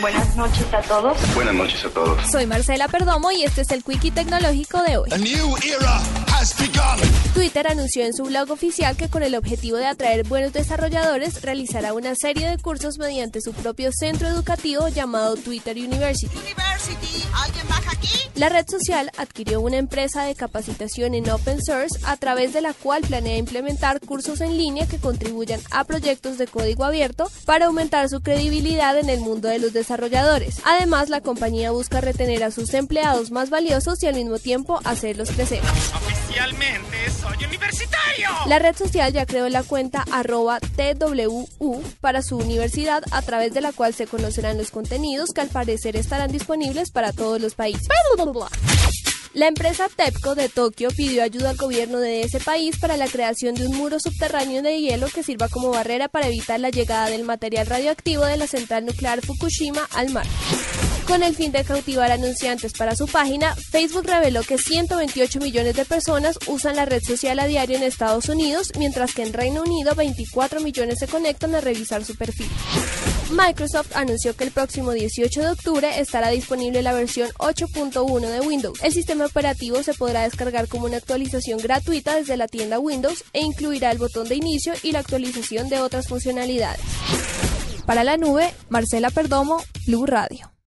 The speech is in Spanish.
Buenas noches a todos. Buenas noches a todos. Soy Marcela Perdomo y este es el Quickie Tecnológico de hoy. A new era has begun. Twitter anunció en su blog oficial que con el objetivo de atraer buenos desarrolladores realizará una serie de cursos mediante su propio centro educativo llamado Twitter University. University, ¿alguien baja aquí? La red social adquirió una empresa de capacitación en open source a través de la cual planea implementar cursos en línea que contribuyan a proyectos de código abierto para aumentar su credibilidad en el mundo de los desarrolladores. Además, la compañía busca retener a sus empleados más valiosos y al mismo tiempo hacerlos crecer. Oficialmente soy universitario. La red social ya creó la cuenta arroba TWU para su universidad a través de la cual se conocerán los contenidos que al parecer estarán disponibles para todos los países. La empresa TEPCO de Tokio pidió ayuda al gobierno de ese país para la creación de un muro subterráneo de hielo que sirva como barrera para evitar la llegada del material radioactivo de la central nuclear Fukushima al mar. Con el fin de cautivar anunciantes para su página, Facebook reveló que 128 millones de personas usan la red social a diario en Estados Unidos, mientras que en Reino Unido 24 millones se conectan a revisar su perfil. Microsoft anunció que el próximo 18 de octubre estará disponible la versión 8.1 de Windows. El sistema operativo se podrá descargar como una actualización gratuita desde la tienda Windows e incluirá el botón de inicio y la actualización de otras funcionalidades. Para la nube, Marcela Perdomo, Blue Radio.